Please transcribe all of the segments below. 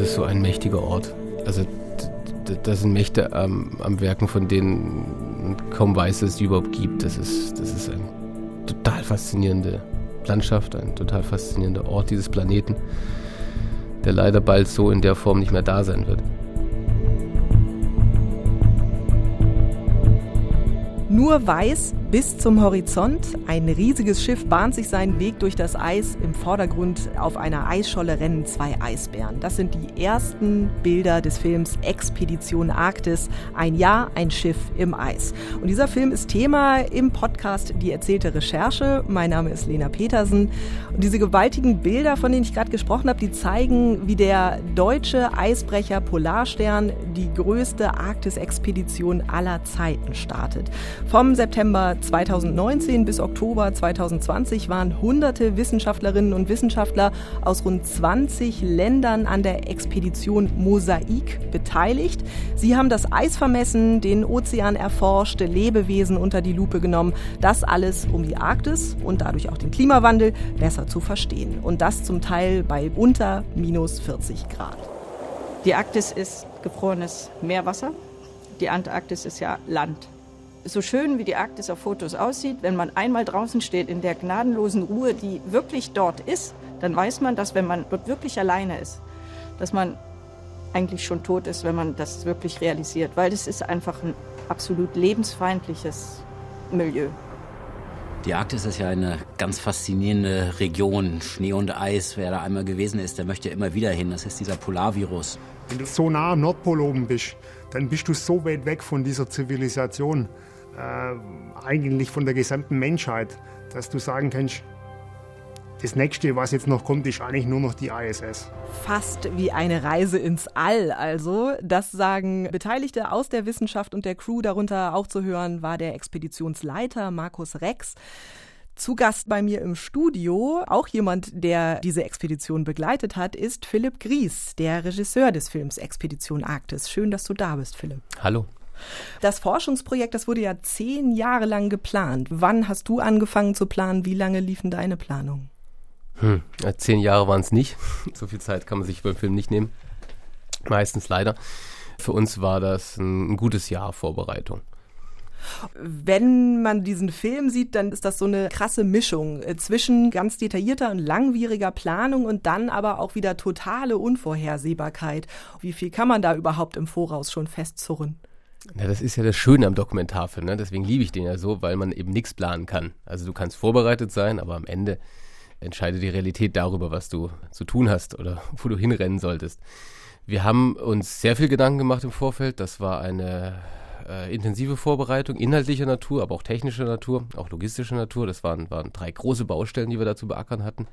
ist so ein mächtiger Ort. Also das sind Mächte am, am Werken, von denen kaum weiß, dass es die überhaupt gibt. Das ist, das ist eine total faszinierende Landschaft, ein total faszinierender Ort dieses Planeten, der leider bald so in der Form nicht mehr da sein wird. Nur weiß bis zum Horizont. Ein riesiges Schiff bahnt sich seinen Weg durch das Eis. Im Vordergrund auf einer Eisscholle rennen zwei Eisbären. Das sind die ersten Bilder des Films Expedition Arktis. Ein Jahr, ein Schiff im Eis. Und dieser Film ist Thema im Podcast Die erzählte Recherche. Mein Name ist Lena Petersen. Und diese gewaltigen Bilder, von denen ich gerade gesprochen habe, die zeigen, wie der deutsche Eisbrecher Polarstern die größte Arktis-Expedition aller Zeiten startet. Vom September 2019 bis Oktober 2020 waren hunderte Wissenschaftlerinnen und Wissenschaftler aus rund 20 Ländern an der Expedition Mosaik beteiligt. Sie haben das Eis vermessen, den Ozean erforscht, Lebewesen unter die Lupe genommen. Das alles, um die Arktis und dadurch auch den Klimawandel besser zu verstehen. Und das zum Teil bei unter minus 40 Grad. Die Arktis ist gefrorenes Meerwasser. Die Antarktis ist ja Land so schön wie die Arktis auf Fotos aussieht, wenn man einmal draußen steht in der gnadenlosen Ruhe, die wirklich dort ist, dann weiß man, dass wenn man dort wirklich alleine ist, dass man eigentlich schon tot ist, wenn man das wirklich realisiert, weil das ist einfach ein absolut lebensfeindliches Milieu. Die Arktis ist ja eine ganz faszinierende Region. Schnee und Eis, wer da einmal gewesen ist, der möchte immer wieder hin. Das ist dieser Polarvirus. Wenn du so nah am Nordpol oben bist, dann bist du so weit weg von dieser Zivilisation äh, eigentlich von der gesamten Menschheit, dass du sagen kannst, das nächste, was jetzt noch kommt, ist eigentlich nur noch die ISS. Fast wie eine Reise ins All, also. Das sagen Beteiligte aus der Wissenschaft und der Crew. Darunter auch zu hören war der Expeditionsleiter Markus Rex. Zu Gast bei mir im Studio, auch jemand, der diese Expedition begleitet hat, ist Philipp Gries, der Regisseur des Films Expedition Arktis. Schön, dass du da bist, Philipp. Hallo. Das Forschungsprojekt, das wurde ja zehn Jahre lang geplant. Wann hast du angefangen zu planen? Wie lange liefen deine Planungen? Hm, zehn Jahre waren es nicht. So viel Zeit kann man sich beim Film nicht nehmen. Meistens leider. Für uns war das ein, ein gutes Jahr Vorbereitung. Wenn man diesen Film sieht, dann ist das so eine krasse Mischung äh, zwischen ganz detaillierter und langwieriger Planung und dann aber auch wieder totale Unvorhersehbarkeit. Wie viel kann man da überhaupt im Voraus schon festzurren? Ja, das ist ja das Schöne am Dokumentarfilm, ne? deswegen liebe ich den ja so, weil man eben nichts planen kann. Also du kannst vorbereitet sein, aber am Ende entscheidet die Realität darüber, was du zu tun hast oder wo du hinrennen solltest. Wir haben uns sehr viel Gedanken gemacht im Vorfeld. Das war eine äh, intensive Vorbereitung, inhaltlicher Natur, aber auch technischer Natur, auch logistischer Natur. Das waren, waren drei große Baustellen, die wir da zu beackern hatten.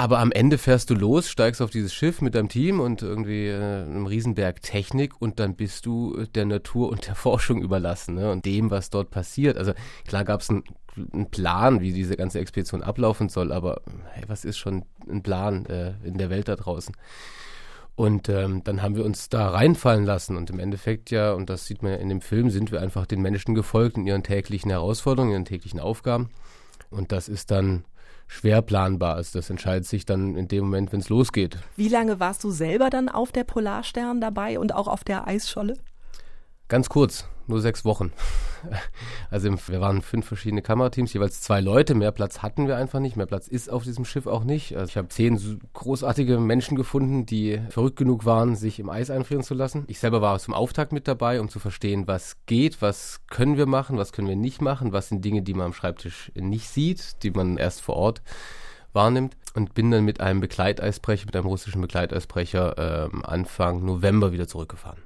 Aber am Ende fährst du los, steigst auf dieses Schiff mit deinem Team und irgendwie äh, einem Riesenberg Technik und dann bist du der Natur und der Forschung überlassen ne? und dem, was dort passiert. Also klar gab es einen, einen, Plan, wie diese ganze Expedition ablaufen soll, aber hey, was ist schon ein Plan äh, in der Welt da draußen? Und ähm, dann haben wir uns da reinfallen lassen und im Endeffekt ja, und das sieht man ja in dem Film, sind wir einfach den Menschen gefolgt in ihren täglichen Herausforderungen, ihren täglichen Aufgaben. Und das ist dann schwer planbar ist. Das entscheidet sich dann in dem Moment, wenn es losgeht. Wie lange warst du selber dann auf der Polarstern dabei und auch auf der Eisscholle? Ganz kurz, nur sechs Wochen. Also wir waren fünf verschiedene Kamerateams, jeweils zwei Leute. Mehr Platz hatten wir einfach nicht. Mehr Platz ist auf diesem Schiff auch nicht. Also ich habe zehn großartige Menschen gefunden, die verrückt genug waren, sich im Eis einfrieren zu lassen. Ich selber war zum Auftakt mit dabei, um zu verstehen, was geht, was können wir machen, was können wir nicht machen, was sind Dinge, die man am Schreibtisch nicht sieht, die man erst vor Ort wahrnimmt und bin dann mit einem Begleiteisbrecher, mit einem russischen Begleiteisbrecher ähm, Anfang November wieder zurückgefahren.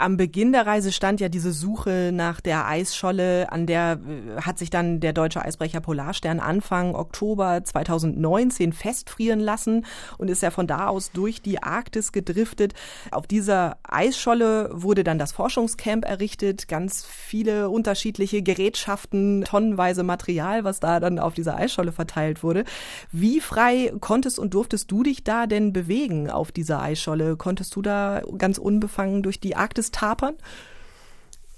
Am Beginn der Reise stand ja diese Suche nach der Eisscholle, an der äh, hat sich dann der deutsche Eisbrecher Polarstern Anfang Oktober 2019 festfrieren lassen und ist ja von da aus durch die Arktis gedriftet. Auf dieser Eisscholle wurde dann das Forschungscamp errichtet, ganz viele unterschiedliche Gerätschaften, tonnenweise Material, was da dann auf dieser Eisscholle verteilt wurde. Wie frei konntest und durftest du dich da denn bewegen auf dieser Eisscholle? Konntest du da ganz unbefangen durch die Arktis dieses Tapern?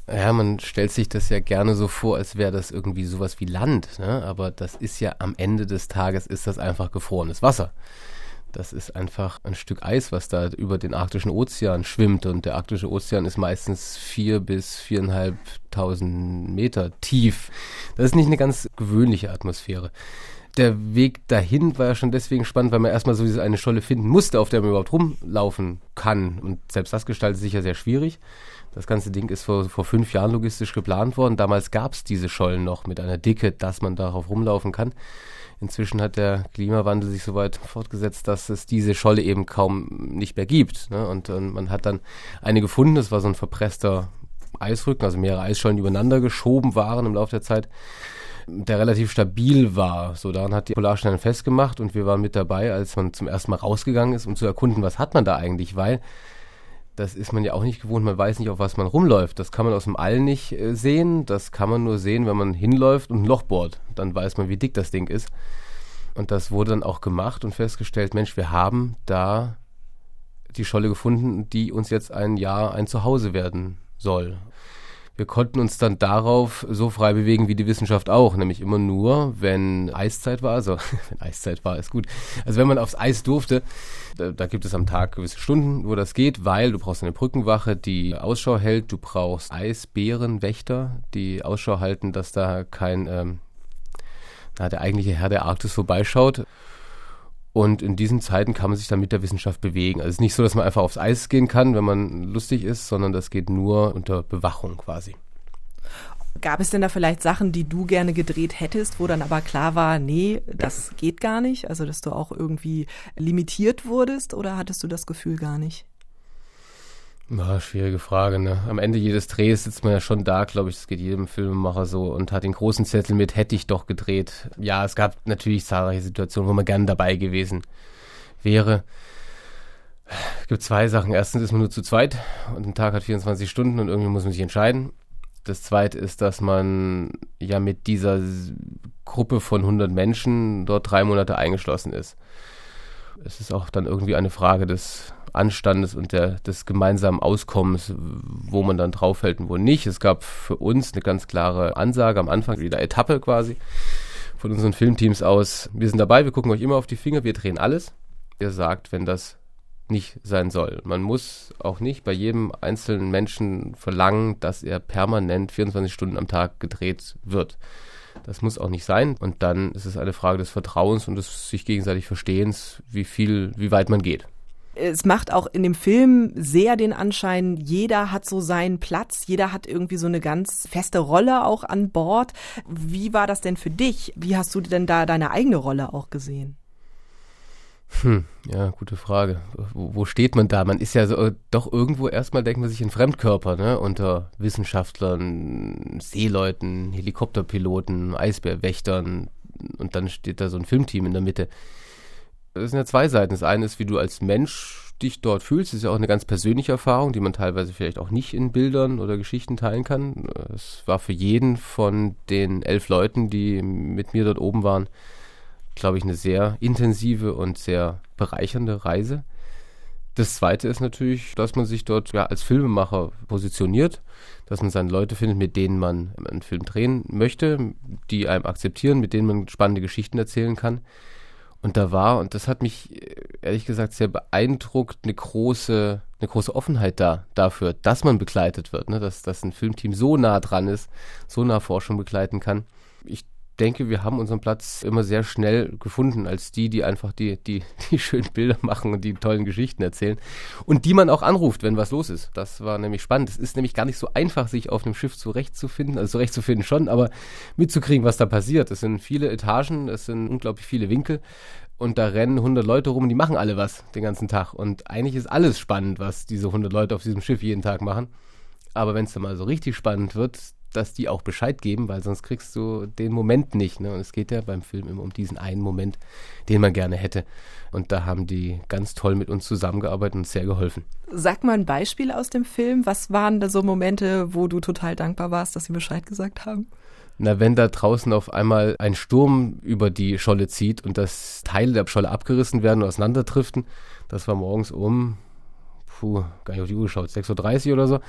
Ja, man stellt sich das ja gerne so vor, als wäre das irgendwie sowas wie Land, ne? aber das ist ja am Ende des Tages ist das einfach gefrorenes Wasser. Das ist einfach ein Stück Eis, was da über den arktischen Ozean schwimmt. Und der arktische Ozean ist meistens vier bis viereinhalbtausend Meter tief. Das ist nicht eine ganz gewöhnliche Atmosphäre. Der Weg dahin war ja schon deswegen spannend, weil man erstmal so diese eine Scholle finden musste, auf der man überhaupt rumlaufen kann. Und selbst das gestaltet sich ja sehr schwierig. Das ganze Ding ist vor, vor fünf Jahren logistisch geplant worden. Damals gab es diese Schollen noch mit einer Dicke, dass man darauf rumlaufen kann. Inzwischen hat der Klimawandel sich so weit fortgesetzt, dass es diese Scholle eben kaum nicht mehr gibt. Ne? Und, und man hat dann eine gefunden, das war so ein verpresster Eisrücken, also mehrere Eisschollen, die übereinander geschoben waren im Laufe der Zeit, der relativ stabil war. So, daran hat die Polarstern festgemacht und wir waren mit dabei, als man zum ersten Mal rausgegangen ist, um zu erkunden, was hat man da eigentlich, weil das ist man ja auch nicht gewohnt, man weiß nicht, auf was man rumläuft. Das kann man aus dem All nicht äh, sehen, das kann man nur sehen, wenn man hinläuft und ein Loch bohrt. Dann weiß man, wie dick das Ding ist. Und das wurde dann auch gemacht und festgestellt, Mensch, wir haben da die Scholle gefunden, die uns jetzt ein Jahr ein Zuhause werden soll. Wir konnten uns dann darauf so frei bewegen wie die Wissenschaft auch, nämlich immer nur, wenn Eiszeit war, also wenn Eiszeit war, ist gut. Also wenn man aufs Eis durfte, da, da, gibt es am Tag gewisse Stunden, wo das geht, weil du brauchst eine Brückenwache, die Ausschau hält, du brauchst Eisbärenwächter, die Ausschau halten, dass da kein ähm, na, der eigentliche Herr der Arktis vorbeischaut. Und in diesen Zeiten kann man sich dann mit der Wissenschaft bewegen. Also es ist nicht so, dass man einfach aufs Eis gehen kann, wenn man lustig ist, sondern das geht nur unter Bewachung quasi. Gab es denn da vielleicht Sachen, die du gerne gedreht hättest, wo dann aber klar war, nee, das geht gar nicht? Also, dass du auch irgendwie limitiert wurdest oder hattest du das Gefühl gar nicht? Ja, schwierige Frage, ne? Am Ende jedes Drehs sitzt man ja schon da, glaube ich, das geht jedem Filmemacher so und hat den großen Zettel mit, hätte ich doch gedreht. Ja, es gab natürlich zahlreiche Situationen, wo man gern dabei gewesen wäre. Es gibt zwei Sachen. Erstens ist man nur zu zweit und ein Tag hat 24 Stunden und irgendwie muss man sich entscheiden. Das zweite ist, dass man ja mit dieser Gruppe von 100 Menschen dort drei Monate eingeschlossen ist. Es ist auch dann irgendwie eine Frage des Anstandes und der, des gemeinsamen Auskommens, wo man dann draufhält und wo nicht. Es gab für uns eine ganz klare Ansage am Anfang jeder Etappe quasi von unseren Filmteams aus. Wir sind dabei, wir gucken euch immer auf die Finger, wir drehen alles. Ihr sagt, wenn das nicht sein soll. Man muss auch nicht bei jedem einzelnen Menschen verlangen, dass er permanent 24 Stunden am Tag gedreht wird. Das muss auch nicht sein. Und dann ist es eine Frage des Vertrauens und des sich gegenseitig Verstehens, wie viel, wie weit man geht es macht auch in dem Film sehr den Anschein, jeder hat so seinen Platz, jeder hat irgendwie so eine ganz feste Rolle auch an Bord. Wie war das denn für dich? Wie hast du denn da deine eigene Rolle auch gesehen? Hm, ja, gute Frage. Wo, wo, steht man da? Man ist ja so, äh, doch irgendwo erstmal denkt man sich in Fremdkörper, ne? Unter Wissenschaftlern, Seeleuten, Helikopterpiloten, Eisbärwächtern und dann steht da so ein Filmteam in der Mitte es sind ja zwei Seiten. Das eine ist, wie du als Mensch dich dort fühlst. Das ist ja auch eine ganz persönliche Erfahrung, die man teilweise vielleicht auch nicht in Bildern oder Geschichten teilen kann. Es war für jeden von den elf Leuten, die mit mir dort oben waren, glaube ich, eine sehr intensive und sehr bereichernde Reise. Das zweite ist natürlich, dass man sich dort ja, als Filmemacher positioniert, dass man seine Leute findet, mit denen man einen Film drehen möchte, die einem akzeptieren, mit denen man spannende Geschichten erzählen kann. Und da war, und das hat mich äh, ehrlich gesagt sehr beeindruckt, eine große, eine große Offenheit da dafür, dass man begleitet wird, ne? dass, dass ein Filmteam so nah dran ist, so nah Forschung begleiten kann. Ich denke, wir haben unseren Platz immer sehr schnell gefunden als die, die einfach die, die, die schönen Bilder machen und die tollen Geschichten erzählen und die man auch anruft, wenn was los ist. Das war nämlich spannend. Es ist nämlich gar nicht so einfach, sich auf einem Schiff zurechtzufinden, also zurechtzufinden schon, aber mitzukriegen, was da passiert. Es sind viele Etagen, es sind unglaublich viele Winkel und da rennen 100 Leute rum die machen alle was den ganzen Tag. Und eigentlich ist alles spannend, was diese 100 Leute auf diesem Schiff jeden Tag machen. Aber wenn es dann mal so richtig spannend wird, dass die auch Bescheid geben, weil sonst kriegst du den Moment nicht. Ne? Und es geht ja beim Film immer um diesen einen Moment, den man gerne hätte. Und da haben die ganz toll mit uns zusammengearbeitet und sehr geholfen. Sag mal ein Beispiel aus dem Film. Was waren da so Momente, wo du total dankbar warst, dass sie Bescheid gesagt haben? Na, wenn da draußen auf einmal ein Sturm über die Scholle zieht und dass Teile der Scholle abgerissen werden und auseinanderdriften, das war morgens um, puh, gar nicht auf die Uhr geschaut, 6.30 Uhr oder so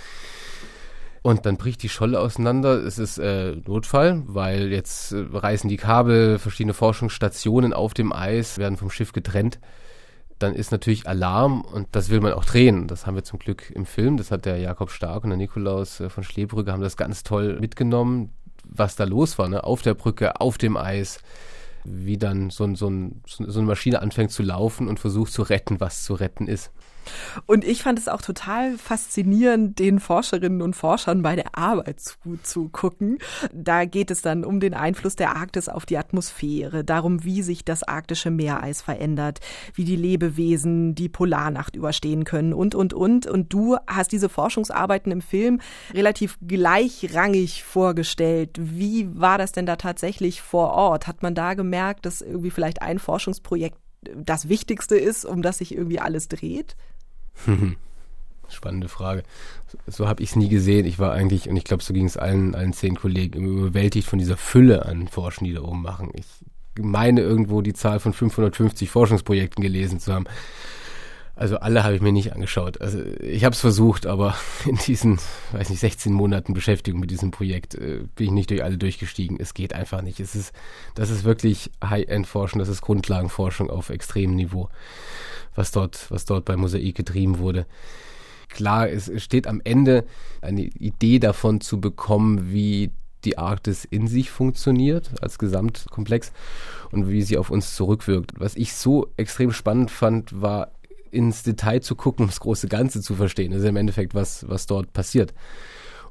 und dann bricht die Scholle auseinander. Es ist äh, Notfall, weil jetzt äh, reißen die Kabel, verschiedene Forschungsstationen auf dem Eis werden vom Schiff getrennt. dann ist natürlich Alarm und das will man auch drehen. Das haben wir zum Glück im Film. Das hat der Jakob Stark und der Nikolaus äh, von Schlebrücke haben das ganz toll mitgenommen, was da los war, ne? Auf der Brücke, auf dem Eis, wie dann so, so, so eine Maschine anfängt zu laufen und versucht zu retten, was zu retten ist. Und ich fand es auch total faszinierend, den Forscherinnen und Forschern bei der Arbeit zuzugucken. Da geht es dann um den Einfluss der Arktis auf die Atmosphäre, darum, wie sich das arktische Meereis verändert, wie die Lebewesen die Polarnacht überstehen können und, und, und. Und du hast diese Forschungsarbeiten im Film relativ gleichrangig vorgestellt. Wie war das denn da tatsächlich vor Ort? Hat man da gemerkt, dass irgendwie vielleicht ein Forschungsprojekt das Wichtigste ist, um das sich irgendwie alles dreht? Spannende Frage. So, habe ich es nie gesehen. Ich war eigentlich, und ich glaube, so ging es allen, allen zehn Kollegen, überwältigt von dieser Fülle an Forschen, die da oben machen. Ich meine irgendwo die Zahl von 550 Forschungsprojekten gelesen zu haben. Also alle habe ich mir nicht angeschaut. Also ich habe es versucht, aber in diesen, weiß nicht, 16 Monaten Beschäftigung mit diesem Projekt äh, bin ich nicht durch alle durchgestiegen. Es geht einfach nicht. Es ist, das ist wirklich High-End-Forschung, das ist Grundlagenforschung auf extremem Niveau was dort, was dort bei Mosaik getrieben wurde. Klar, es steht am Ende eine Idee davon zu bekommen, wie die Arktis in sich funktioniert als Gesamtkomplex und wie sie auf uns zurückwirkt. Was ich so extrem spannend fand, war ins Detail zu gucken, um das große Ganze zu verstehen. Das ist im Endeffekt, was, was dort passiert.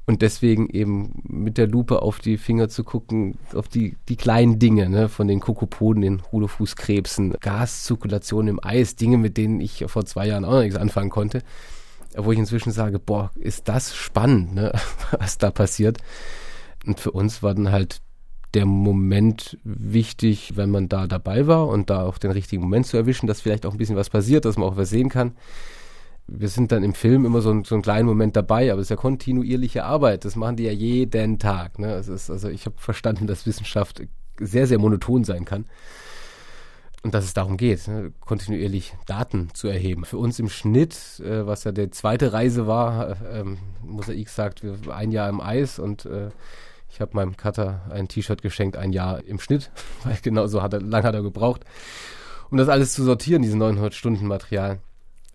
Und deswegen eben mit der Lupe auf die Finger zu gucken, auf die, die kleinen Dinge, ne, von den Kokopoden, den Ruderfußkrebsen, Gaszirkulation im Eis, Dinge, mit denen ich vor zwei Jahren auch noch nichts anfangen konnte. Wo ich inzwischen sage, boah, ist das spannend, ne, was da passiert. Und für uns war dann halt der Moment wichtig, wenn man da dabei war und da auch den richtigen Moment zu erwischen, dass vielleicht auch ein bisschen was passiert, dass man auch was sehen kann wir sind dann im Film immer so, ein, so einen kleinen Moment dabei, aber es ist ja kontinuierliche Arbeit. Das machen die ja jeden Tag. Ne? Ist, also ich habe verstanden, dass Wissenschaft sehr, sehr monoton sein kann. Und dass es darum geht, ne? kontinuierlich Daten zu erheben. Für uns im Schnitt, äh, was ja die zweite Reise war, äh, ähm, Mosaik sagt, wir ein Jahr im Eis und äh, ich habe meinem Cutter ein T-Shirt geschenkt, ein Jahr im Schnitt, weil genau so hat er, lang hat er gebraucht, um das alles zu sortieren, diese 900 Stunden Material.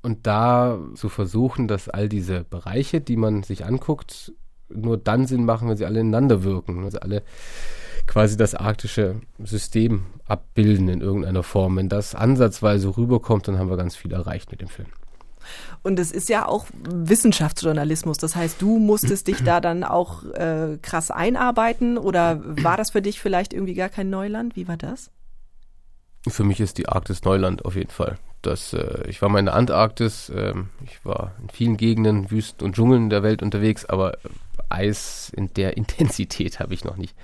Und da zu versuchen, dass all diese Bereiche, die man sich anguckt, nur dann Sinn machen, wenn sie alle ineinander wirken. Also alle quasi das arktische System abbilden in irgendeiner Form. Wenn das ansatzweise rüberkommt, dann haben wir ganz viel erreicht mit dem Film. Und es ist ja auch Wissenschaftsjournalismus. Das heißt, du musstest dich da dann auch äh, krass einarbeiten oder war das für dich vielleicht irgendwie gar kein Neuland? Wie war das? Für mich ist die Arktis Neuland auf jeden Fall. Das, äh, ich war mal in der Antarktis, äh, ich war in vielen Gegenden, Wüsten und Dschungeln der Welt unterwegs, aber Eis in der Intensität habe ich noch nicht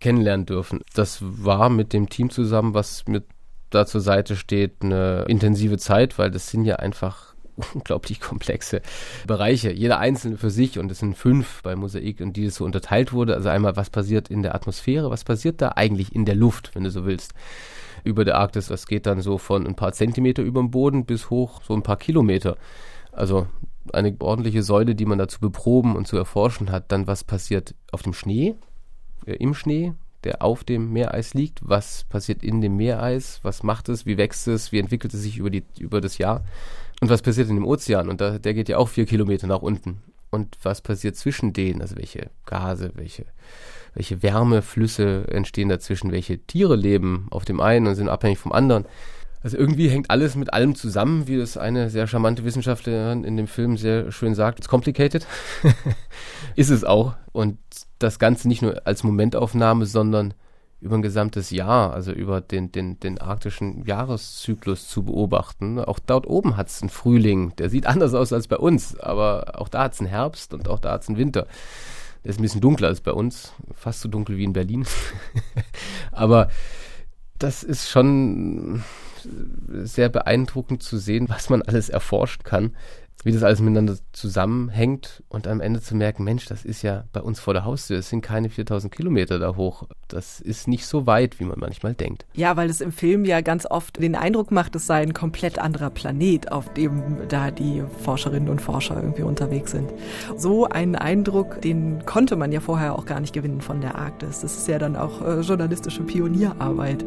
kennenlernen dürfen. Das war mit dem Team zusammen, was mir da zur Seite steht, eine intensive Zeit, weil das sind ja einfach unglaublich komplexe Bereiche, jeder einzelne für sich und es sind fünf bei Mosaik und die so unterteilt wurde. Also einmal, was passiert in der Atmosphäre, was passiert da eigentlich in der Luft, wenn du so willst über der Arktis. Das geht dann so von ein paar Zentimeter über dem Boden bis hoch so ein paar Kilometer. Also eine ordentliche Säule, die man da zu beproben und zu erforschen hat. Dann was passiert auf dem Schnee, äh, im Schnee, der auf dem Meereis liegt. Was passiert in dem Meereis? Was macht es? Wie wächst es? Wie entwickelt es sich über, die, über das Jahr? Und was passiert in dem Ozean? Und da, der geht ja auch vier Kilometer nach unten. Und was passiert zwischen denen? Also welche Gase, welche welche Wärmeflüsse entstehen dazwischen, welche Tiere leben auf dem einen und sind abhängig vom anderen. Also irgendwie hängt alles mit allem zusammen, wie das eine sehr charmante Wissenschaftlerin in dem Film sehr schön sagt. It's complicated. Ist es auch. Und das Ganze nicht nur als Momentaufnahme, sondern über ein gesamtes Jahr, also über den, den, den arktischen Jahreszyklus zu beobachten. Auch dort oben hat es einen Frühling, der sieht anders aus als bei uns, aber auch da hat es einen Herbst und auch da hat es einen Winter. Der ist ein bisschen dunkler als bei uns, fast so dunkel wie in Berlin. Aber das ist schon sehr beeindruckend zu sehen, was man alles erforschen kann. Wie das alles miteinander zusammenhängt und am Ende zu merken, Mensch, das ist ja bei uns vor der Haustür, es sind keine 4000 Kilometer da hoch. Das ist nicht so weit, wie man manchmal denkt. Ja, weil es im Film ja ganz oft den Eindruck macht, es sei ein komplett anderer Planet, auf dem da die Forscherinnen und Forscher irgendwie unterwegs sind. So einen Eindruck, den konnte man ja vorher auch gar nicht gewinnen von der Arktis. Das ist ja dann auch äh, journalistische Pionierarbeit.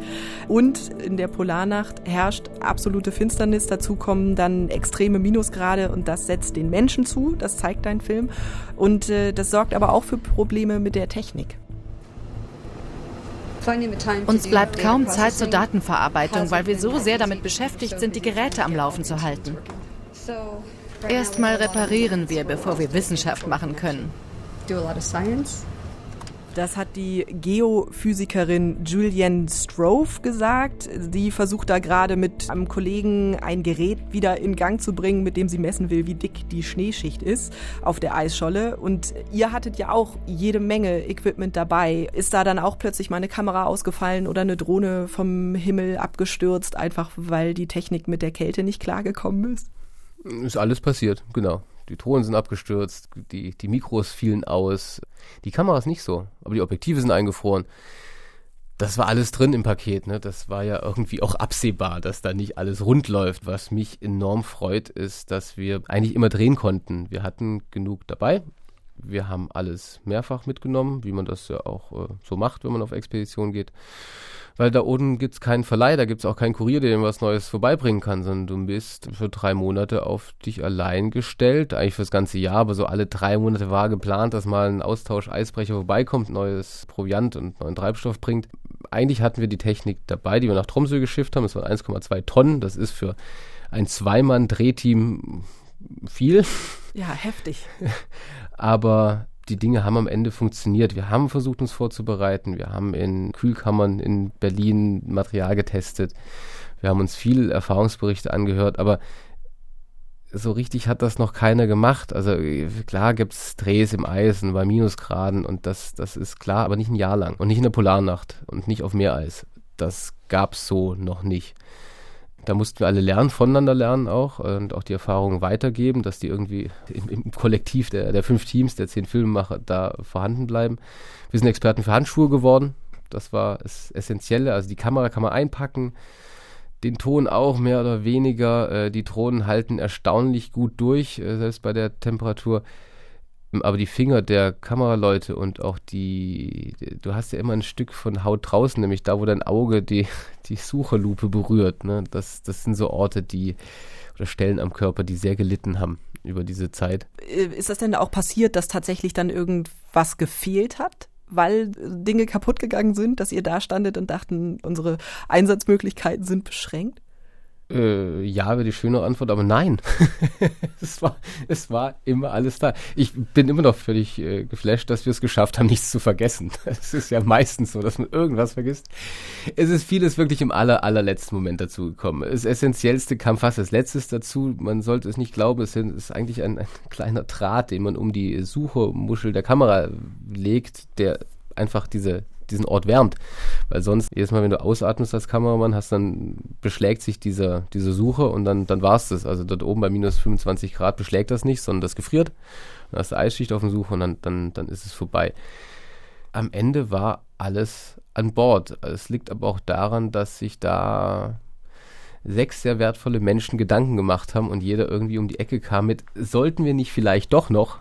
Und in der Polarnacht herrscht absolute Finsternis, dazu kommen dann extreme Minusgrade und das setzt den Menschen zu, das zeigt dein Film. Und äh, das sorgt aber auch für Probleme mit der Technik. Uns bleibt kaum Zeit zur Datenverarbeitung, weil wir so sehr damit beschäftigt sind, die Geräte am Laufen zu halten. Erstmal reparieren wir, bevor wir Wissenschaft machen können. Das hat die Geophysikerin Julianne Strove gesagt. Sie versucht da gerade mit einem Kollegen ein Gerät wieder in Gang zu bringen, mit dem sie messen will, wie dick die Schneeschicht ist auf der Eisscholle. Und ihr hattet ja auch jede Menge Equipment dabei. Ist da dann auch plötzlich mal eine Kamera ausgefallen oder eine Drohne vom Himmel abgestürzt, einfach weil die Technik mit der Kälte nicht klargekommen ist? Ist alles passiert, genau. Die Drohnen sind abgestürzt, die, die Mikros fielen aus. Die Kameras nicht so, aber die Objektive sind eingefroren. Das war alles drin im Paket, ne? Das war ja irgendwie auch absehbar, dass da nicht alles rund läuft. Was mich enorm freut, ist, dass wir eigentlich immer drehen konnten. Wir hatten genug dabei. Wir haben alles mehrfach mitgenommen, wie man das ja auch äh, so macht, wenn man auf Expedition geht weil da oben gibt es keinen Verleih, da gibt es auch keinen Kurier, der dir was Neues vorbeibringen kann, sondern du bist für drei Monate auf dich allein gestellt, eigentlich fürs ganze Jahr, aber so alle drei Monate war geplant, dass mal ein Austausch Eisbrecher vorbeikommt, neues Proviant und neuen Treibstoff bringt. Eigentlich hatten wir die Technik dabei, die wir nach Tromsø geschifft haben, das waren 1,2 Tonnen, das ist für ein Zweimann-Drehteam viel. Ja, heftig. aber die Dinge haben am Ende funktioniert. Wir haben versucht, uns vorzubereiten. Wir haben in Kühlkammern in Berlin Material getestet. Wir haben uns viel Erfahrungsberichte angehört, aber so richtig hat das noch keiner gemacht. Also klar gibt es Drehs im Eis und bei Minusgraden und das, das ist klar, aber nicht ein Jahr lang und nicht in der Polarnacht und nicht auf Meereis. Das gab es so noch nicht. Da mussten wir alle lernen, voneinander lernen auch und auch die Erfahrungen weitergeben, dass die irgendwie im, im Kollektiv der, der fünf Teams, der zehn Filmemacher da vorhanden bleiben. Wir sind Experten für Handschuhe geworden. Das war das Essentielle. Also die Kamera kann man einpacken, den Ton auch mehr oder weniger. Äh, die Drohnen halten erstaunlich gut durch, äh, selbst bei der Temperatur aber die Finger der Kameraleute und auch die, du hast ja immer ein Stück von Haut draußen, nämlich da, wo dein Auge die, die Sucherlupe berührt. Ne? Das, das sind so Orte, die oder Stellen am Körper, die sehr gelitten haben über diese Zeit. Äh, ist das denn auch passiert, dass tatsächlich dann irgendwas gefehlt hat? Weil Dinge kaputt gegangen sind, dass ihr da standet und dachten, unsere Einsatzmöglichkeiten sind beschränkt? Äh, ja, wäre die schöne Antwort, aber nein. es, war, es war immer alles da. Ich bin immer noch völlig äh, geflasht, dass wir es geschafft haben, nichts zu vergessen. Es ist ja meistens so, dass man irgendwas vergisst. Es ist vieles wirklich im aller, allerletzten Moment dazu gekommen. Das Essentiellste kam fast als letztes dazu. Man sollte es nicht glauben, es ist eigentlich ein, ein kleiner Draht, den man um die Suchermuschel der Kamera legt, der einfach diese diesen Ort wärmt. Weil sonst, jedes Mal, wenn du ausatmest als Kameramann, hast dann beschlägt sich diese, diese Suche und dann, dann war es das. Also dort oben bei minus 25 Grad beschlägt das nicht, sondern das gefriert. Dann hast du Eisschicht auf dem Suche und dann, dann, dann ist es vorbei. Am Ende war alles an Bord. Es liegt aber auch daran, dass sich da sechs sehr wertvolle Menschen Gedanken gemacht haben und jeder irgendwie um die Ecke kam mit, sollten wir nicht vielleicht doch noch?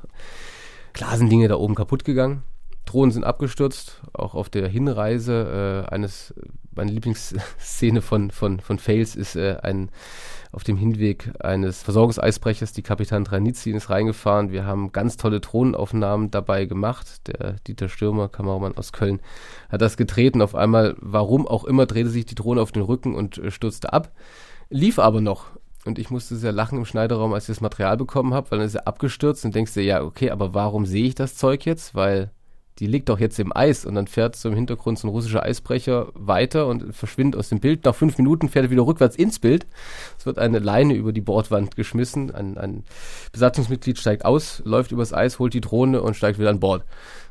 Klar sind Dinge da oben kaputt gegangen. Drohnen sind abgestürzt, auch auf der Hinreise. Äh, eines, meine Lieblingsszene von, von, von Fails ist äh, ein auf dem Hinweg eines Versorgungseisbrechers, die Kapitan Tranizin ist reingefahren. Wir haben ganz tolle Drohnenaufnahmen dabei gemacht. Der Dieter Stürmer, Kameramann aus Köln, hat das getreten. Auf einmal, warum auch immer, drehte sich die Drohne auf den Rücken und äh, stürzte ab. Lief aber noch. Und ich musste sehr lachen im Schneiderraum, als ich das Material bekommen habe, weil dann ist er abgestürzt und denkst dir, ja, okay, aber warum sehe ich das Zeug jetzt? Weil die liegt doch jetzt im Eis und dann fährt so im Hintergrund so ein russischer Eisbrecher weiter und verschwindet aus dem Bild. Nach fünf Minuten fährt er wieder rückwärts ins Bild. Es wird eine Leine über die Bordwand geschmissen. Ein, ein Besatzungsmitglied steigt aus, läuft übers Eis, holt die Drohne und steigt wieder an Bord.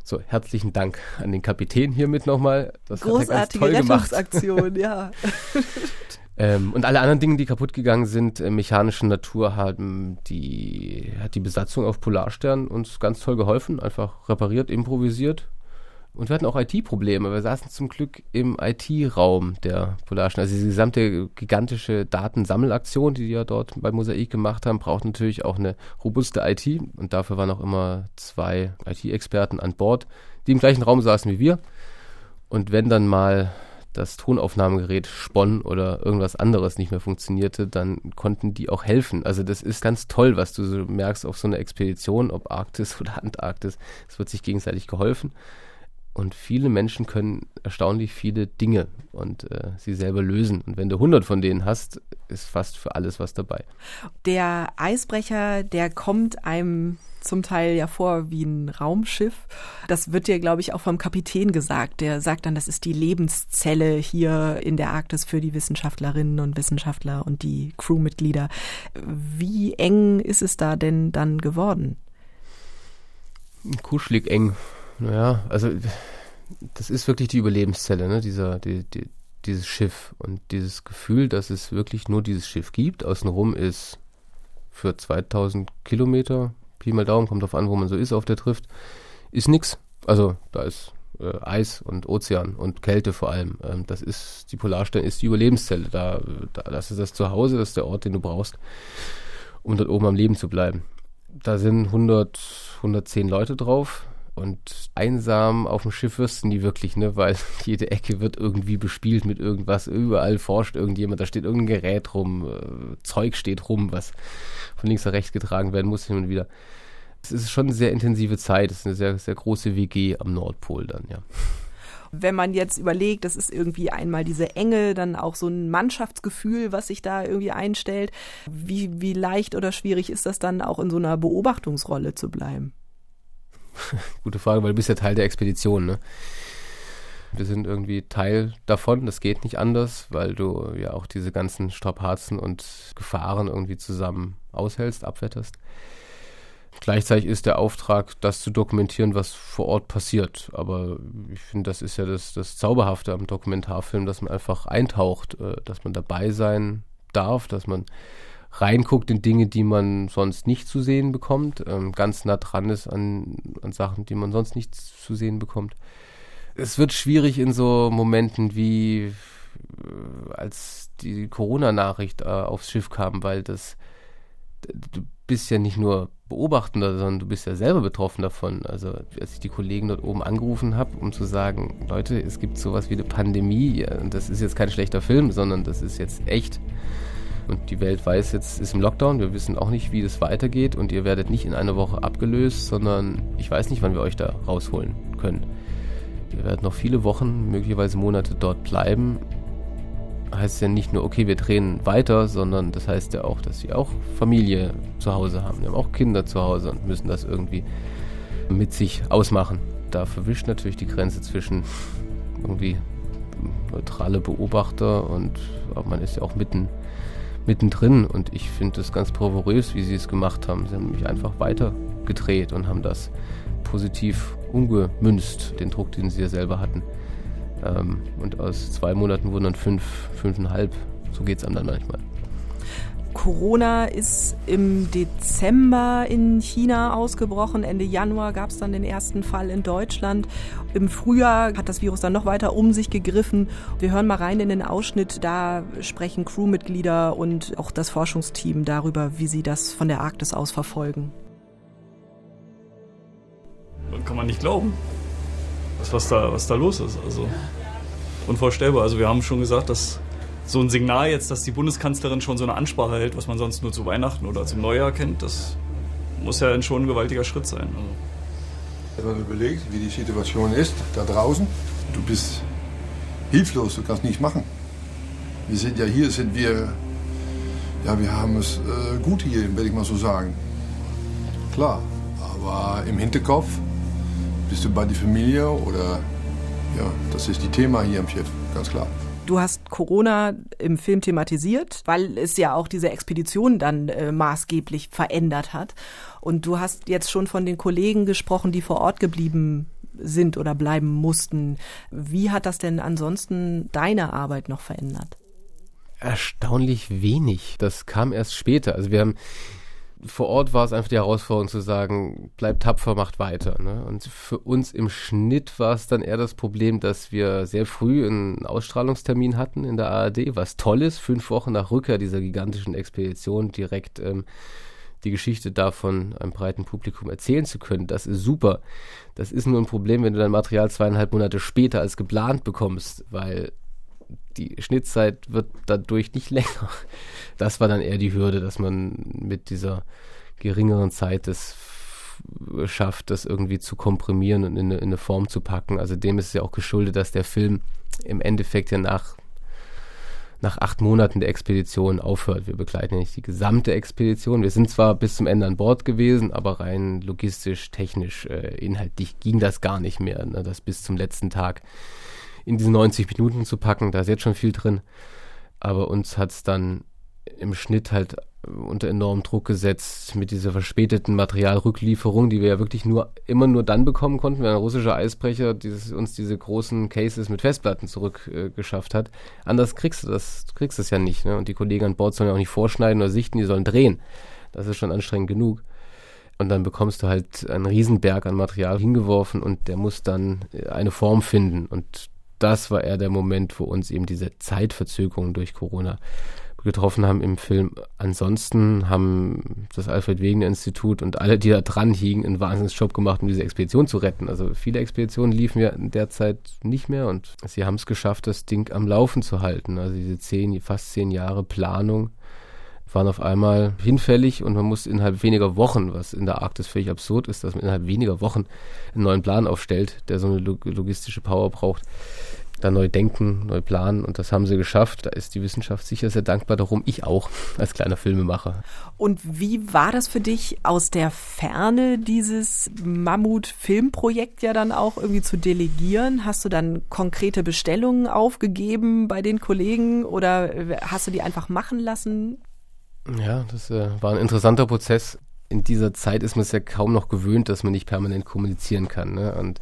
So, herzlichen Dank an den Kapitän hiermit nochmal. Das Großartige hat er ganz toll Rettungsaktion, ja. Ähm, und alle anderen Dinge, die kaputt gegangen sind, äh, mechanischen Natur, haben die, hat die Besatzung auf Polarstern uns ganz toll geholfen, einfach repariert, improvisiert. Und wir hatten auch IT-Probleme. Wir saßen zum Glück im IT-Raum der Polarstern. Also diese gesamte gigantische Datensammelaktion, die die ja dort bei Mosaik gemacht haben, braucht natürlich auch eine robuste IT. Und dafür waren auch immer zwei IT-Experten an Bord, die im gleichen Raum saßen wie wir. Und wenn dann mal das Tonaufnahmegerät Spon oder irgendwas anderes nicht mehr funktionierte, dann konnten die auch helfen. Also das ist ganz toll, was du so merkst auf so einer Expedition, ob Arktis oder Antarktis. Es wird sich gegenseitig geholfen. Und viele Menschen können erstaunlich viele Dinge und äh, sie selber lösen. Und wenn du 100 von denen hast, ist fast für alles was dabei. Der Eisbrecher, der kommt einem zum Teil ja vor wie ein Raumschiff. Das wird dir, glaube ich, auch vom Kapitän gesagt. Der sagt dann, das ist die Lebenszelle hier in der Arktis für die Wissenschaftlerinnen und Wissenschaftler und die Crewmitglieder. Wie eng ist es da denn dann geworden? Kuschelig eng. Naja, also das ist wirklich die Überlebenszelle, ne? Dieser, die, die, dieses Schiff und dieses Gefühl, dass es wirklich nur dieses Schiff gibt. Außenrum ist für 2000 Kilometer Pi mal Daumen, kommt drauf an, wo man so ist auf der Trift, ist nix. Also da ist äh, Eis und Ozean und Kälte vor allem. Ähm, das ist, die Polarstern ist die Überlebenszelle. Da, da, das ist das Zuhause, das ist der Ort, den du brauchst, um dort oben am Leben zu bleiben. Da sind 100, 110 Leute drauf. Und einsam auf dem Schiff wirst du nie wirklich, ne? Weil jede Ecke wird irgendwie bespielt mit irgendwas. Überall forscht irgendjemand, da steht irgendein Gerät rum, äh, Zeug steht rum, was von links nach rechts getragen werden muss hin und wieder. Es ist schon eine sehr intensive Zeit. Es ist eine sehr, sehr große WG am Nordpol dann, ja. Wenn man jetzt überlegt, das ist irgendwie einmal diese Enge, dann auch so ein Mannschaftsgefühl, was sich da irgendwie einstellt. Wie, wie leicht oder schwierig ist das dann auch in so einer Beobachtungsrolle zu bleiben? Gute Frage, weil du bist ja Teil der Expedition, ne? Wir sind irgendwie Teil davon, das geht nicht anders, weil du ja auch diese ganzen Strapazen und Gefahren irgendwie zusammen aushältst, abwetterst. Gleichzeitig ist der Auftrag, das zu dokumentieren, was vor Ort passiert. Aber ich finde, das ist ja das, das Zauberhafte am Dokumentarfilm, dass man einfach eintaucht, äh, dass man dabei sein darf, dass man reinguckt in Dinge, die man sonst nicht zu sehen bekommt, ähm, ganz nah dran ist an, an Sachen, die man sonst nicht zu sehen bekommt. Es wird schwierig in so Momenten wie äh, als die Corona-Nachricht äh, aufs Schiff kam, weil das du bist ja nicht nur Beobachtender, sondern du bist ja selber betroffen davon. Also als ich die Kollegen dort oben angerufen habe, um zu sagen, Leute, es gibt sowas wie eine Pandemie, und das ist jetzt kein schlechter Film, sondern das ist jetzt echt. Und die Welt weiß jetzt, ist im Lockdown, wir wissen auch nicht, wie das weitergeht und ihr werdet nicht in einer Woche abgelöst, sondern ich weiß nicht, wann wir euch da rausholen können. Ihr werdet noch viele Wochen, möglicherweise Monate dort bleiben. Heißt ja nicht nur, okay, wir drehen weiter, sondern das heißt ja auch, dass sie auch Familie zu Hause haben. Wir haben auch Kinder zu Hause und müssen das irgendwie mit sich ausmachen. Da verwischt natürlich die Grenze zwischen irgendwie neutrale Beobachter und man ist ja auch mitten mittendrin und ich finde es ganz bravourös, wie sie es gemacht haben. Sie haben mich einfach weitergedreht und haben das positiv umgemünzt, den Druck, den sie ja selber hatten. Ähm, und aus zwei Monaten wurden dann fünf, fünfeinhalb. So geht es einem dann manchmal. Corona ist im Dezember in China ausgebrochen. Ende Januar gab es dann den ersten Fall in Deutschland. Im Frühjahr hat das Virus dann noch weiter um sich gegriffen. Wir hören mal rein in den Ausschnitt. Da sprechen Crewmitglieder und auch das Forschungsteam darüber, wie sie das von der Arktis aus verfolgen. Kann man nicht glauben, was, da, was da los ist. Also unvorstellbar. Also wir haben schon gesagt, dass so ein Signal jetzt, dass die Bundeskanzlerin schon so eine Ansprache hält, was man sonst nur zu Weihnachten oder zum Neujahr kennt, das muss ja schon ein gewaltiger Schritt sein. Also. Wenn man überlegt, wie die Situation ist da draußen, du bist hilflos, du kannst nichts machen. Wir sind ja hier, sind wir, ja, wir haben es äh, gut hier, werde ich mal so sagen. Klar, aber im Hinterkopf bist du bei der Familie oder, ja, das ist die Thema hier am Schiff, ganz klar. Du hast Corona im Film thematisiert, weil es ja auch diese Expedition dann äh, maßgeblich verändert hat. Und du hast jetzt schon von den Kollegen gesprochen, die vor Ort geblieben sind oder bleiben mussten. Wie hat das denn ansonsten deine Arbeit noch verändert? erstaunlich wenig. Das kam erst später. Also wir haben vor Ort war es einfach die Herausforderung zu sagen, bleibt tapfer, macht weiter. Ne? Und für uns im Schnitt war es dann eher das Problem, dass wir sehr früh einen Ausstrahlungstermin hatten in der ARD, was toll ist, fünf Wochen nach Rückkehr dieser gigantischen Expedition direkt ähm, die Geschichte davon einem breiten Publikum erzählen zu können. Das ist super. Das ist nur ein Problem, wenn du dein Material zweieinhalb Monate später als geplant bekommst, weil die Schnittzeit wird dadurch nicht länger. Das war dann eher die Hürde, dass man mit dieser geringeren Zeit es schafft, das irgendwie zu komprimieren und in eine, in eine Form zu packen. Also dem ist es ja auch geschuldet, dass der Film im Endeffekt ja nach nach acht Monaten der Expedition aufhört. Wir begleiten nicht die gesamte Expedition. Wir sind zwar bis zum Ende an Bord gewesen, aber rein logistisch, technisch, äh, inhaltlich ging das gar nicht mehr, ne? das bis zum letzten Tag in diese 90 Minuten zu packen. Da ist jetzt schon viel drin. Aber uns hat es dann im Schnitt halt unter enormen Druck gesetzt mit dieser verspäteten Materialrücklieferung, die wir ja wirklich nur immer nur dann bekommen konnten, wenn ein russischer Eisbrecher dieses, uns diese großen Cases mit Festplatten zurückgeschafft äh, hat. Anders kriegst du das, kriegst das ja nicht. Ne? Und die Kollegen an Bord sollen ja auch nicht vorschneiden oder sichten, die sollen drehen. Das ist schon anstrengend genug. Und dann bekommst du halt einen Riesenberg an Material hingeworfen und der muss dann äh, eine Form finden. Und das war eher der Moment, wo uns eben diese Zeitverzögerung durch Corona getroffen haben im Film. Ansonsten haben das Alfred Wegener Institut und alle, die da dran hingen, einen Wahnsinnsjob gemacht, um diese Expedition zu retten. Also viele Expeditionen liefen ja in der Zeit nicht mehr und sie haben es geschafft, das Ding am Laufen zu halten. Also diese zehn, fast zehn Jahre Planung waren auf einmal hinfällig und man musste innerhalb weniger Wochen, was in der Arktis völlig absurd ist, dass man innerhalb weniger Wochen einen neuen Plan aufstellt, der so eine logistische Power braucht, da neu denken, neu planen und das haben sie geschafft. Da ist die Wissenschaft sicher sehr dankbar darum, ich auch als kleiner Filmemacher. Und wie war das für dich aus der Ferne, dieses Mammut-Filmprojekt ja dann auch irgendwie zu delegieren? Hast du dann konkrete Bestellungen aufgegeben bei den Kollegen oder hast du die einfach machen lassen? Ja, das äh, war ein interessanter Prozess. In dieser Zeit ist man es ja kaum noch gewöhnt, dass man nicht permanent kommunizieren kann. Ne? Und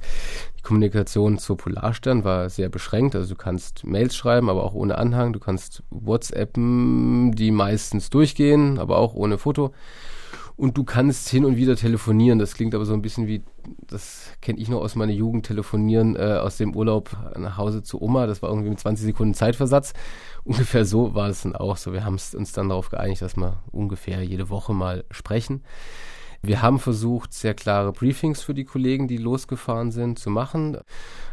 die Kommunikation zur Polarstern war sehr beschränkt. Also du kannst Mails schreiben, aber auch ohne Anhang. Du kannst WhatsAppen, die meistens durchgehen, aber auch ohne Foto. Und du kannst hin und wieder telefonieren. Das klingt aber so ein bisschen wie, das kenne ich noch aus meiner Jugend, telefonieren äh, aus dem Urlaub nach Hause zu Oma. Das war irgendwie mit 20 Sekunden Zeitversatz. Ungefähr so war es dann auch so. Wir haben uns dann darauf geeinigt, dass wir ungefähr jede Woche mal sprechen. Wir haben versucht, sehr klare Briefings für die Kollegen, die losgefahren sind, zu machen.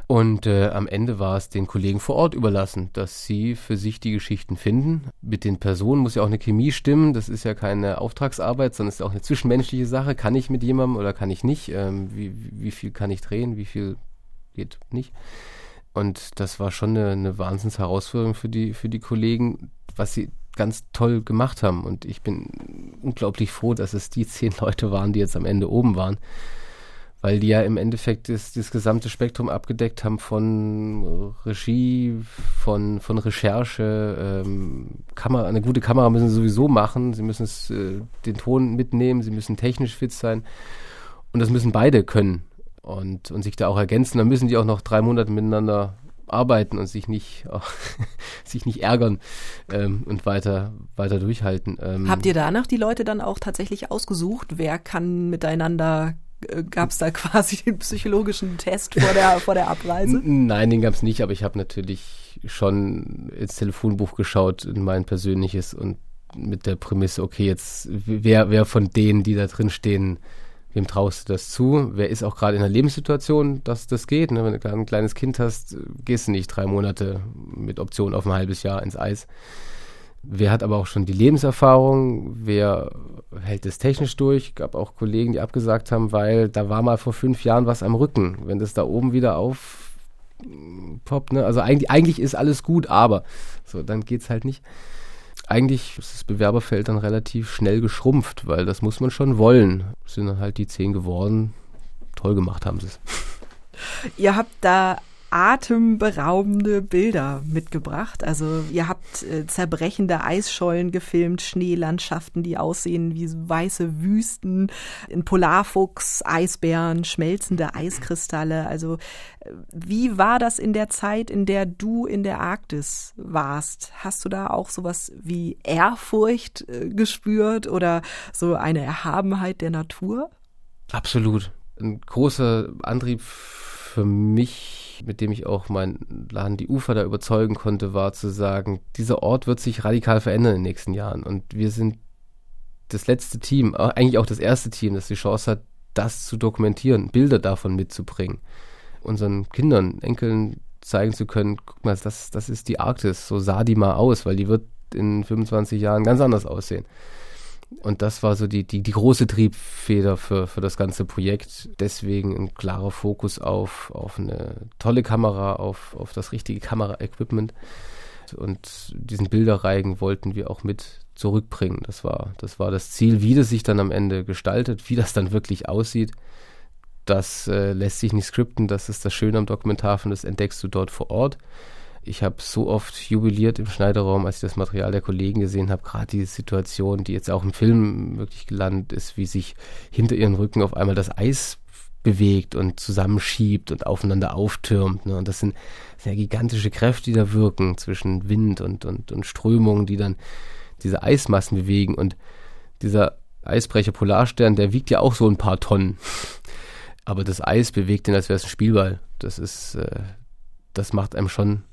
Und äh, am Ende war es den Kollegen vor Ort überlassen, dass sie für sich die Geschichten finden. Mit den Personen muss ja auch eine Chemie stimmen. Das ist ja keine Auftragsarbeit, sondern es ist auch eine zwischenmenschliche Sache. Kann ich mit jemandem oder kann ich nicht? Ähm, wie, wie viel kann ich drehen? Wie viel geht nicht? Und das war schon eine, eine Wahnsinnsherausforderung für die, für die Kollegen, was sie ganz toll gemacht haben. Und ich bin unglaublich froh, dass es die zehn Leute waren, die jetzt am Ende oben waren. Weil die ja im Endeffekt das, das gesamte Spektrum abgedeckt haben von Regie, von, von Recherche, ähm, Kamera, eine gute Kamera müssen sie sowieso machen, sie müssen es, äh, den Ton mitnehmen, sie müssen technisch fit sein. Und das müssen beide können und, und sich da auch ergänzen. Dann müssen die auch noch drei Monate miteinander arbeiten und sich nicht, sich nicht ärgern ähm, und weiter, weiter durchhalten. Ähm, Habt ihr danach die Leute dann auch tatsächlich ausgesucht? Wer kann miteinander äh, Gab es da quasi den psychologischen Test vor der, vor der Abreise? Nein, den gab es nicht, aber ich habe natürlich schon ins Telefonbuch geschaut, in mein persönliches und mit der Prämisse, okay, jetzt wer, wer von denen, die da drin stehen, wem traust du das zu? Wer ist auch gerade in einer Lebenssituation, dass das geht? Ne? Wenn du ein kleines Kind hast, gehst du nicht drei Monate mit Option auf ein halbes Jahr ins Eis. Wer hat aber auch schon die Lebenserfahrung? Wer hält es technisch durch? Gab auch Kollegen, die abgesagt haben, weil da war mal vor fünf Jahren was am Rücken. Wenn das da oben wieder auf poppt, ne? Also eigentlich, eigentlich ist alles gut, aber so, dann geht's halt nicht eigentlich ist das Bewerberfeld dann relativ schnell geschrumpft, weil das muss man schon wollen. Sind dann halt die zehn geworden. Toll gemacht haben sie es. Ihr habt da atemberaubende Bilder mitgebracht. Also ihr habt äh, zerbrechende Eisschollen gefilmt, Schneelandschaften, die aussehen wie weiße Wüsten, ein Polarfuchs, Eisbären, schmelzende Eiskristalle. Also äh, wie war das in der Zeit, in der du in der Arktis warst? Hast du da auch sowas wie Ehrfurcht äh, gespürt oder so eine Erhabenheit der Natur? Absolut. Ein großer Antrieb für mich, mit dem ich auch meinen Laden die Ufer da überzeugen konnte, war zu sagen, dieser Ort wird sich radikal verändern in den nächsten Jahren. Und wir sind das letzte Team, eigentlich auch das erste Team, das die Chance hat, das zu dokumentieren, Bilder davon mitzubringen, unseren Kindern, Enkeln zeigen zu können, guck mal, das, das ist die Arktis, so sah die mal aus, weil die wird in 25 Jahren ganz anders aussehen. Und das war so die, die, die große Triebfeder für, für das ganze Projekt. Deswegen ein klarer Fokus auf, auf eine tolle Kamera, auf, auf das richtige Kameraequipment. Und diesen Bilderreigen wollten wir auch mit zurückbringen. Das war, das war das Ziel. Wie das sich dann am Ende gestaltet, wie das dann wirklich aussieht, das äh, lässt sich nicht skripten. Das ist das Schöne am Dokumentarfilm, das entdeckst du dort vor Ort ich habe so oft jubiliert im Schneiderraum, als ich das Material der Kollegen gesehen habe, gerade die Situation, die jetzt auch im Film wirklich gelandet ist, wie sich hinter ihren Rücken auf einmal das Eis bewegt und zusammenschiebt und aufeinander auftürmt. Ne? Und das sind sehr gigantische Kräfte, die da wirken zwischen Wind und, und, und Strömungen, die dann diese Eismassen bewegen. Und dieser Eisbrecher Polarstern, der wiegt ja auch so ein paar Tonnen. Aber das Eis bewegt ihn, als wäre es ein Spielball. Das ist, äh, das macht einem schon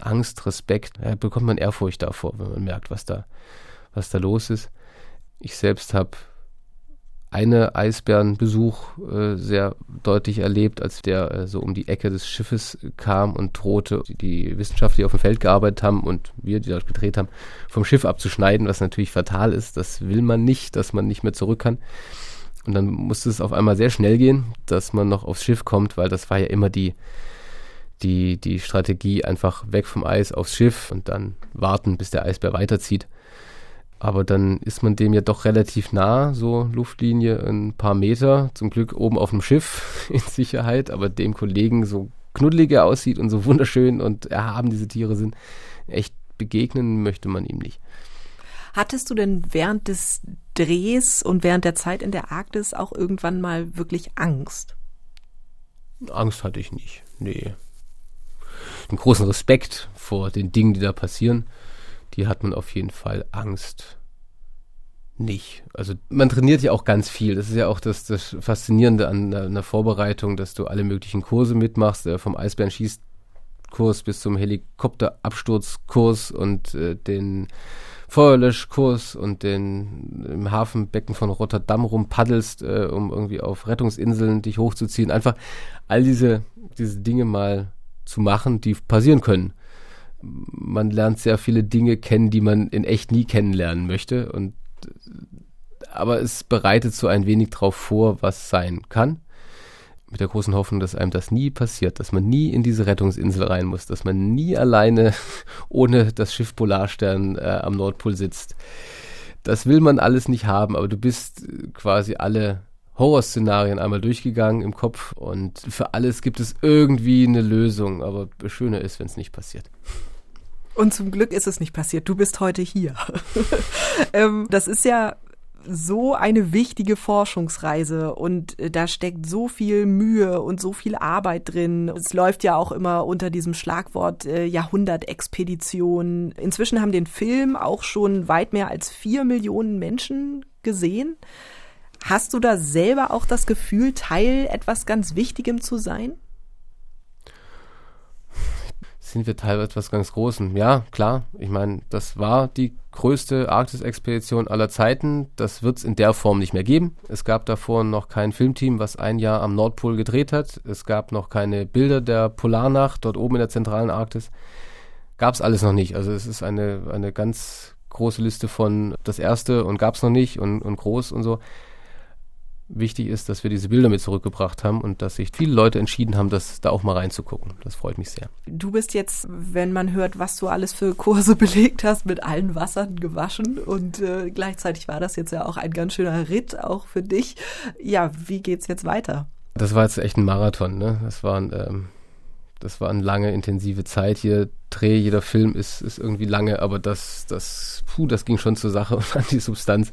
Angst, Respekt, ja, bekommt man Ehrfurcht davor, wenn man merkt, was da, was da los ist. Ich selbst habe eine Eisbärenbesuch äh, sehr deutlich erlebt, als der äh, so um die Ecke des Schiffes kam und drohte, die, die Wissenschaftler, die auf dem Feld gearbeitet haben und wir, die dort gedreht haben, vom Schiff abzuschneiden, was natürlich fatal ist. Das will man nicht, dass man nicht mehr zurück kann. Und dann musste es auf einmal sehr schnell gehen, dass man noch aufs Schiff kommt, weil das war ja immer die, die, die Strategie einfach weg vom Eis aufs Schiff und dann warten, bis der Eisbär weiterzieht. Aber dann ist man dem ja doch relativ nah, so Luftlinie ein paar Meter, zum Glück oben auf dem Schiff in Sicherheit, aber dem Kollegen so knuddelig er aussieht und so wunderschön und erhaben diese Tiere sind, echt begegnen möchte man ihm nicht. Hattest du denn während des Drehs und während der Zeit in der Arktis auch irgendwann mal wirklich Angst? Angst hatte ich nicht. Nee, einen großen Respekt vor den Dingen, die da passieren. Die hat man auf jeden Fall Angst nicht. Also man trainiert ja auch ganz viel. Das ist ja auch das, das Faszinierende an einer Vorbereitung, dass du alle möglichen Kurse mitmachst, äh, vom Eisbärenschießkurs bis zum Helikopterabsturzkurs und äh, den Feuerlöschkurs und den im Hafenbecken von Rotterdam rumpaddelst, äh, um irgendwie auf Rettungsinseln dich hochzuziehen. Einfach all diese, diese Dinge mal zu machen, die passieren können. Man lernt sehr viele Dinge kennen, die man in echt nie kennenlernen möchte. Und aber es bereitet so ein wenig darauf vor, was sein kann. Mit der großen Hoffnung, dass einem das nie passiert, dass man nie in diese Rettungsinsel rein muss, dass man nie alleine ohne das Schiff Polarstern äh, am Nordpol sitzt. Das will man alles nicht haben, aber du bist quasi alle Horrorszenarien einmal durchgegangen im Kopf und für alles gibt es irgendwie eine Lösung, aber schöner ist, wenn es nicht passiert. Und zum Glück ist es nicht passiert. Du bist heute hier. ähm, das ist ja so eine wichtige Forschungsreise und äh, da steckt so viel Mühe und so viel Arbeit drin. Es läuft ja auch immer unter diesem Schlagwort äh, Jahrhundertexpedition. Inzwischen haben den Film auch schon weit mehr als vier Millionen Menschen gesehen. Hast du da selber auch das Gefühl, Teil etwas ganz Wichtigem zu sein? Sind wir Teil etwas ganz Großem? Ja, klar. Ich meine, das war die größte Arktis-Expedition aller Zeiten. Das wird es in der Form nicht mehr geben. Es gab davor noch kein Filmteam, was ein Jahr am Nordpol gedreht hat. Es gab noch keine Bilder der Polarnacht dort oben in der zentralen Arktis. Gab es alles noch nicht. Also es ist eine, eine ganz große Liste von das erste und gab es noch nicht und, und groß und so wichtig ist, dass wir diese Bilder mit zurückgebracht haben und dass sich viele Leute entschieden haben, das da auch mal reinzugucken. Das freut mich sehr. Du bist jetzt, wenn man hört, was du alles für Kurse belegt hast, mit allen Wassern gewaschen und äh, gleichzeitig war das jetzt ja auch ein ganz schöner Ritt auch für dich. Ja, wie geht's jetzt weiter? Das war jetzt echt ein Marathon. Ne? Das waren ähm, Das war eine lange, intensive Zeit hier. Dreh, jeder Film ist, ist irgendwie lange, aber das, das, puh, das ging schon zur Sache und an die Substanz.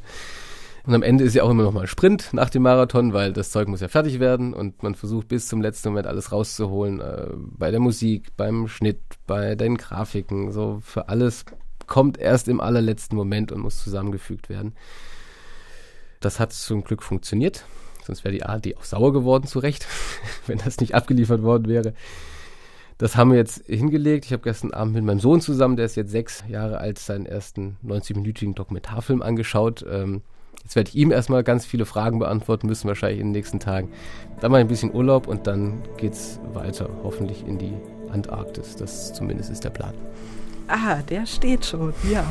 Und am Ende ist ja auch immer noch mal ein Sprint nach dem Marathon, weil das Zeug muss ja fertig werden und man versucht bis zum letzten Moment alles rauszuholen. Äh, bei der Musik, beim Schnitt, bei den Grafiken, so für alles kommt erst im allerletzten Moment und muss zusammengefügt werden. Das hat zum Glück funktioniert. Sonst wäre die ARD auch sauer geworden, zu Recht, wenn das nicht abgeliefert worden wäre. Das haben wir jetzt hingelegt. Ich habe gestern Abend mit meinem Sohn zusammen, der ist jetzt sechs Jahre alt, seinen ersten 90-minütigen Dokumentarfilm angeschaut. Ähm, Jetzt werde ich ihm erstmal ganz viele Fragen beantworten müssen, wahrscheinlich in den nächsten Tagen. Dann mal ein bisschen Urlaub und dann geht es weiter, hoffentlich in die Antarktis. Das zumindest ist der Plan. Ah, der steht schon, ja.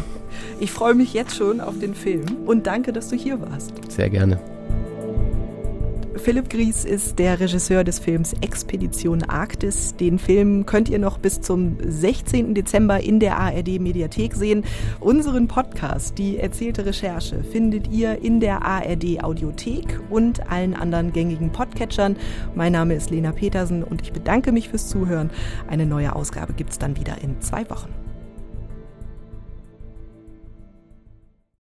Ich freue mich jetzt schon auf den Film und danke, dass du hier warst. Sehr gerne. Philipp Gries ist der Regisseur des Films Expedition Arktis. Den Film könnt ihr noch bis zum 16. Dezember in der ARD Mediathek sehen. Unseren Podcast, die erzählte Recherche, findet ihr in der ARD Audiothek und allen anderen gängigen Podcatchern. Mein Name ist Lena Petersen und ich bedanke mich fürs Zuhören. Eine neue Ausgabe gibt es dann wieder in zwei Wochen.